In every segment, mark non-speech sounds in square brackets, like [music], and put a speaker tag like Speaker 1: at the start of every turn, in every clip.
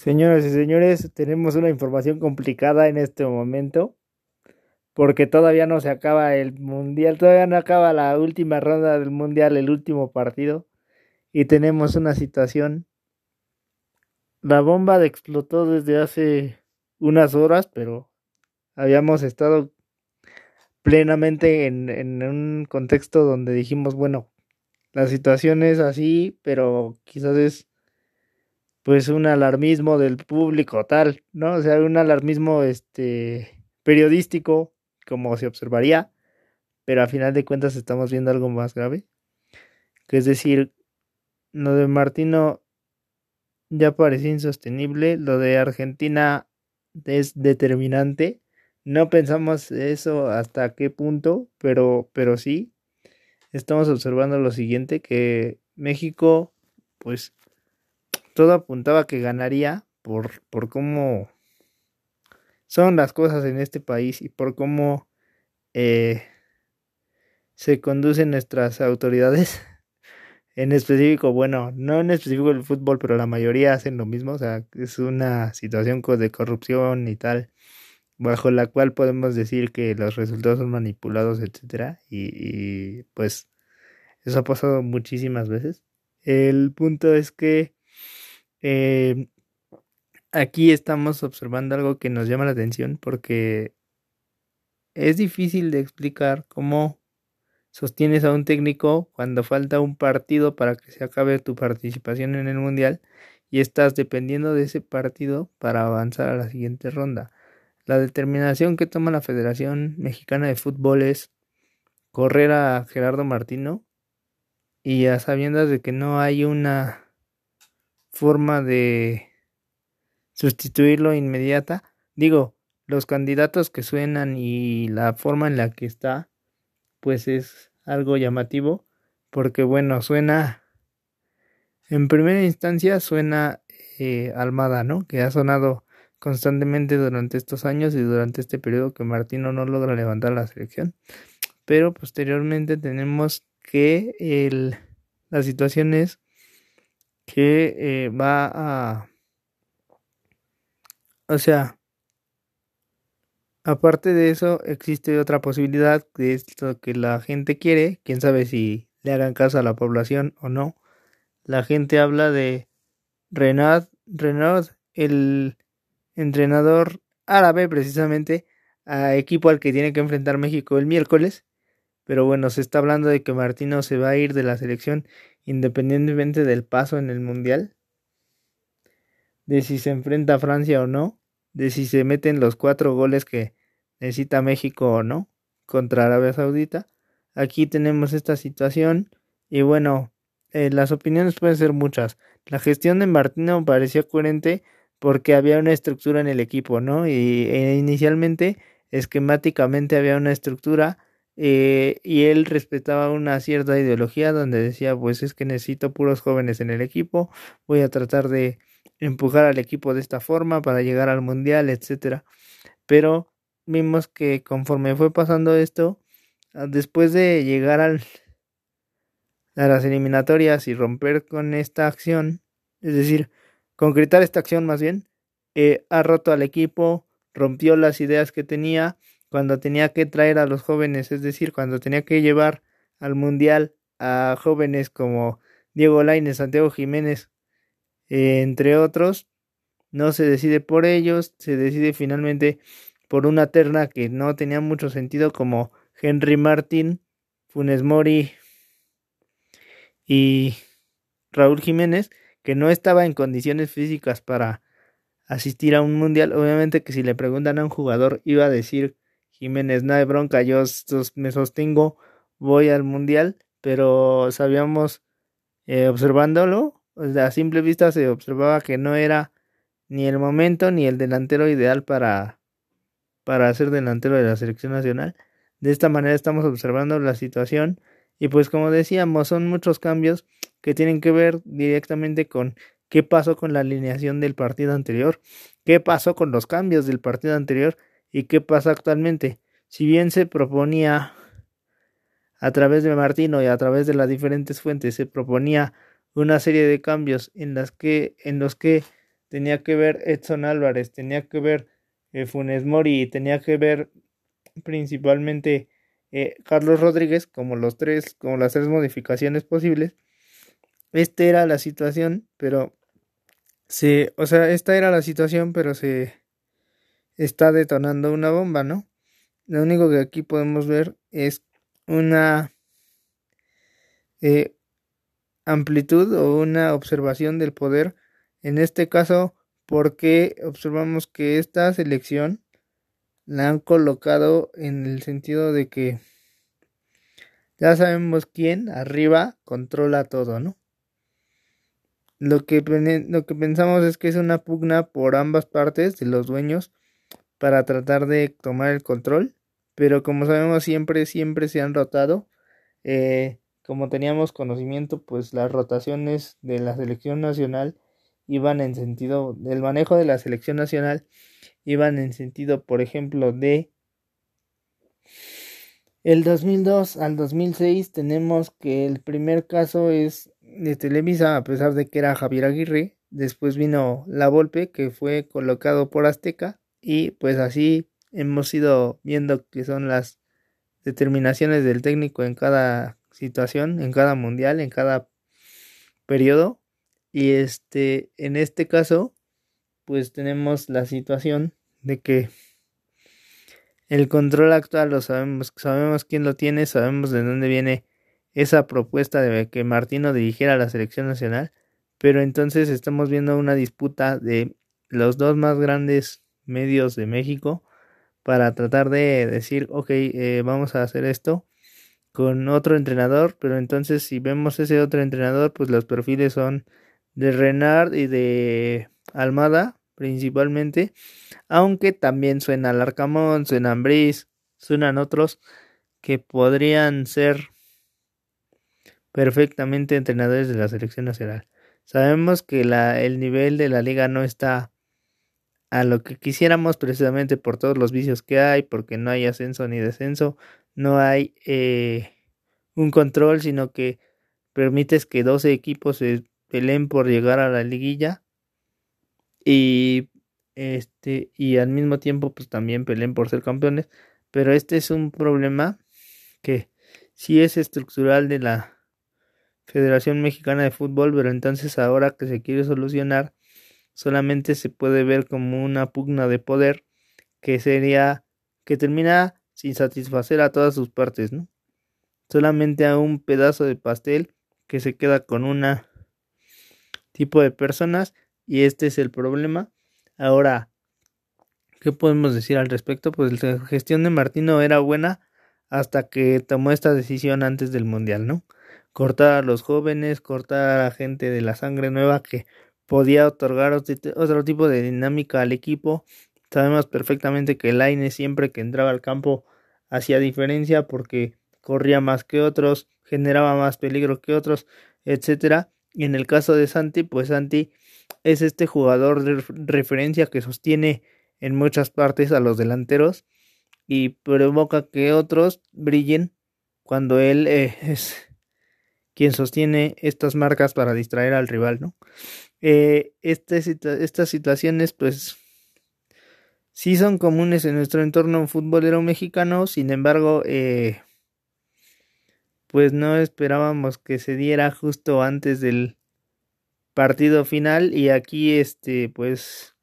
Speaker 1: Señoras y señores, tenemos una información complicada en este momento porque todavía no se acaba el mundial, todavía no acaba la última ronda del mundial, el último partido y tenemos una situación. La bomba explotó desde hace unas horas, pero habíamos estado plenamente en, en un contexto donde dijimos, bueno, la situación es así, pero quizás es pues un alarmismo del público tal, ¿no? O sea, un alarmismo este periodístico como se observaría, pero a final de cuentas estamos viendo algo más grave, que es decir, lo de Martino ya parecía insostenible, lo de Argentina es determinante. No pensamos eso hasta qué punto, pero pero sí estamos observando lo siguiente que México pues todo apuntaba que ganaría por, por cómo son las cosas en este país y por cómo eh, se conducen nuestras autoridades. [laughs] En específico, bueno, no en específico el fútbol, pero la mayoría hacen lo mismo. O sea, es una situación de corrupción y tal, bajo la cual podemos decir que los resultados son manipulados, etcétera. Y, y pues eso ha pasado muchísimas veces. El punto es que eh, aquí estamos observando algo que nos llama la atención porque es difícil de explicar cómo sostienes a un técnico cuando falta un partido para que se acabe tu participación en el mundial y estás dependiendo de ese partido para avanzar a la siguiente ronda. La determinación que toma la Federación Mexicana de Fútbol es correr a Gerardo Martino y a sabiendas de que no hay una forma de sustituirlo inmediata. Digo, los candidatos que suenan y la forma en la que está, pues es algo llamativo, porque bueno, suena, en primera instancia suena eh, Almada, ¿no? Que ha sonado constantemente durante estos años y durante este periodo que Martino no logra levantar la selección. Pero posteriormente tenemos que el, la situación es que eh, va a... O sea, aparte de eso, existe otra posibilidad de esto que la gente quiere, quién sabe si le hagan caso a la población o no. La gente habla de Renard, Renard, el entrenador árabe precisamente, a equipo al que tiene que enfrentar México el miércoles. Pero bueno, se está hablando de que Martino se va a ir de la selección independientemente del paso en el Mundial, de si se enfrenta a Francia o no, de si se meten los cuatro goles que necesita México o no contra Arabia Saudita. Aquí tenemos esta situación y bueno, eh, las opiniones pueden ser muchas. La gestión de Martino parecía coherente porque había una estructura en el equipo, ¿no? Y e inicialmente, esquemáticamente había una estructura eh, y él respetaba una cierta ideología donde decía pues es que necesito puros jóvenes en el equipo voy a tratar de empujar al equipo de esta forma para llegar al mundial etcétera pero vimos que conforme fue pasando esto ah, después de llegar al a las eliminatorias y romper con esta acción es decir concretar esta acción más bien eh, ha roto al equipo rompió las ideas que tenía cuando tenía que traer a los jóvenes, es decir, cuando tenía que llevar al mundial a jóvenes como Diego Lainez, Santiago Jiménez, entre otros, no se decide por ellos, se decide finalmente por una terna que no tenía mucho sentido como Henry Martín, Funes Mori y Raúl Jiménez, que no estaba en condiciones físicas para asistir a un mundial. Obviamente que si le preguntan a un jugador iba a decir Jiménez, no hay bronca, yo me sostengo, voy al mundial, pero sabíamos, eh, observándolo, a simple vista se observaba que no era ni el momento ni el delantero ideal para, para ser delantero de la selección nacional. De esta manera estamos observando la situación y pues como decíamos, son muchos cambios que tienen que ver directamente con qué pasó con la alineación del partido anterior, qué pasó con los cambios del partido anterior ¿Y qué pasa actualmente? Si bien se proponía a través de Martino y a través de las diferentes fuentes se proponía una serie de cambios en los que tenía que ver Edson Álvarez, tenía que ver eh, Funes Mori, tenía que ver principalmente eh, Carlos Rodríguez, como los tres, como las tres modificaciones posibles. Esta era la situación, pero se, o sea, esta era la situación, pero se está detonando una bomba, ¿no? Lo único que aquí podemos ver es una eh, amplitud o una observación del poder. En este caso, porque observamos que esta selección la han colocado en el sentido de que ya sabemos quién arriba controla todo, ¿no? Lo que, lo que pensamos es que es una pugna por ambas partes de los dueños para tratar de tomar el control, pero como sabemos siempre, siempre se han rotado. Eh, como teníamos conocimiento, pues las rotaciones de la selección nacional iban en sentido del manejo de la selección nacional iban en sentido, por ejemplo, de el 2002 al 2006 tenemos que el primer caso es de Televisa, a pesar de que era Javier Aguirre, después vino La Volpe, que fue colocado por Azteca, y pues así hemos ido viendo que son las determinaciones del técnico en cada situación, en cada mundial, en cada periodo. Y este, en este caso, pues tenemos la situación de que el control actual lo sabemos, sabemos quién lo tiene, sabemos de dónde viene esa propuesta de que Martino dirigiera la selección nacional, pero entonces estamos viendo una disputa de los dos más grandes medios de México para tratar de decir, ok, eh, vamos a hacer esto con otro entrenador, pero entonces si vemos ese otro entrenador, pues los perfiles son de Renard y de Almada principalmente, aunque también suena Larcamón, suena Ambris, suenan otros que podrían ser perfectamente entrenadores de la selección nacional. Sabemos que la, el nivel de la liga no está a lo que quisiéramos precisamente por todos los vicios que hay, porque no hay ascenso ni descenso, no hay eh, un control, sino que permites que 12 equipos se peleen por llegar a la liguilla y este y al mismo tiempo pues también peleen por ser campeones, pero este es un problema que sí es estructural de la Federación Mexicana de Fútbol, pero entonces ahora que se quiere solucionar solamente se puede ver como una pugna de poder que sería que termina sin satisfacer a todas sus partes, ¿no? Solamente a un pedazo de pastel que se queda con una tipo de personas y este es el problema. Ahora, ¿qué podemos decir al respecto? Pues la gestión de Martino era buena hasta que tomó esta decisión antes del Mundial, ¿no? Cortar a los jóvenes, cortar a la gente de la sangre nueva que podía otorgar otro tipo de dinámica al equipo. Sabemos perfectamente que el Aine siempre que entraba al campo hacía diferencia porque corría más que otros, generaba más peligro que otros, etcétera. Y en el caso de Santi, pues Santi es este jugador de referencia que sostiene en muchas partes a los delanteros y provoca que otros brillen cuando él eh, [laughs] es quien sostiene estas marcas para distraer al rival, ¿no? Eh, estas situaciones, pues, sí son comunes en nuestro entorno futbolero mexicano, sin embargo, eh, pues no esperábamos que se diera justo antes del partido final y aquí este pues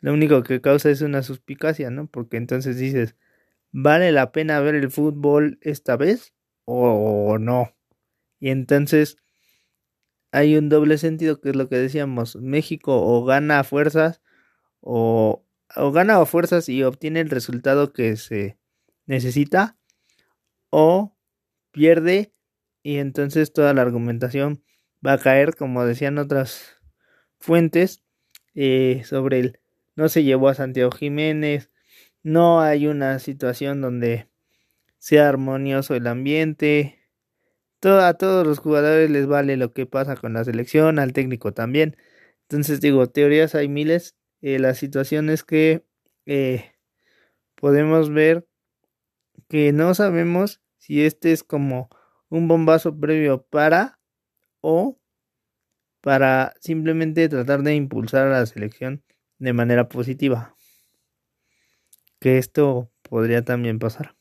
Speaker 1: lo único que causa es una suspicacia, ¿no? Porque entonces dices, ¿vale la pena ver el fútbol esta vez o no? Y entonces hay un doble sentido que es lo que decíamos, México o gana a fuerzas o, o gana a fuerzas y obtiene el resultado que se necesita o pierde y entonces toda la argumentación va a caer como decían otras fuentes eh, sobre el no se llevó a Santiago Jiménez no hay una situación donde sea armonioso el ambiente a todos los jugadores les vale lo que pasa con la selección, al técnico también. Entonces digo, teorías hay miles. Eh, la situación es que eh, podemos ver que no sabemos si este es como un bombazo previo para o para simplemente tratar de impulsar a la selección de manera positiva. Que esto podría también pasar.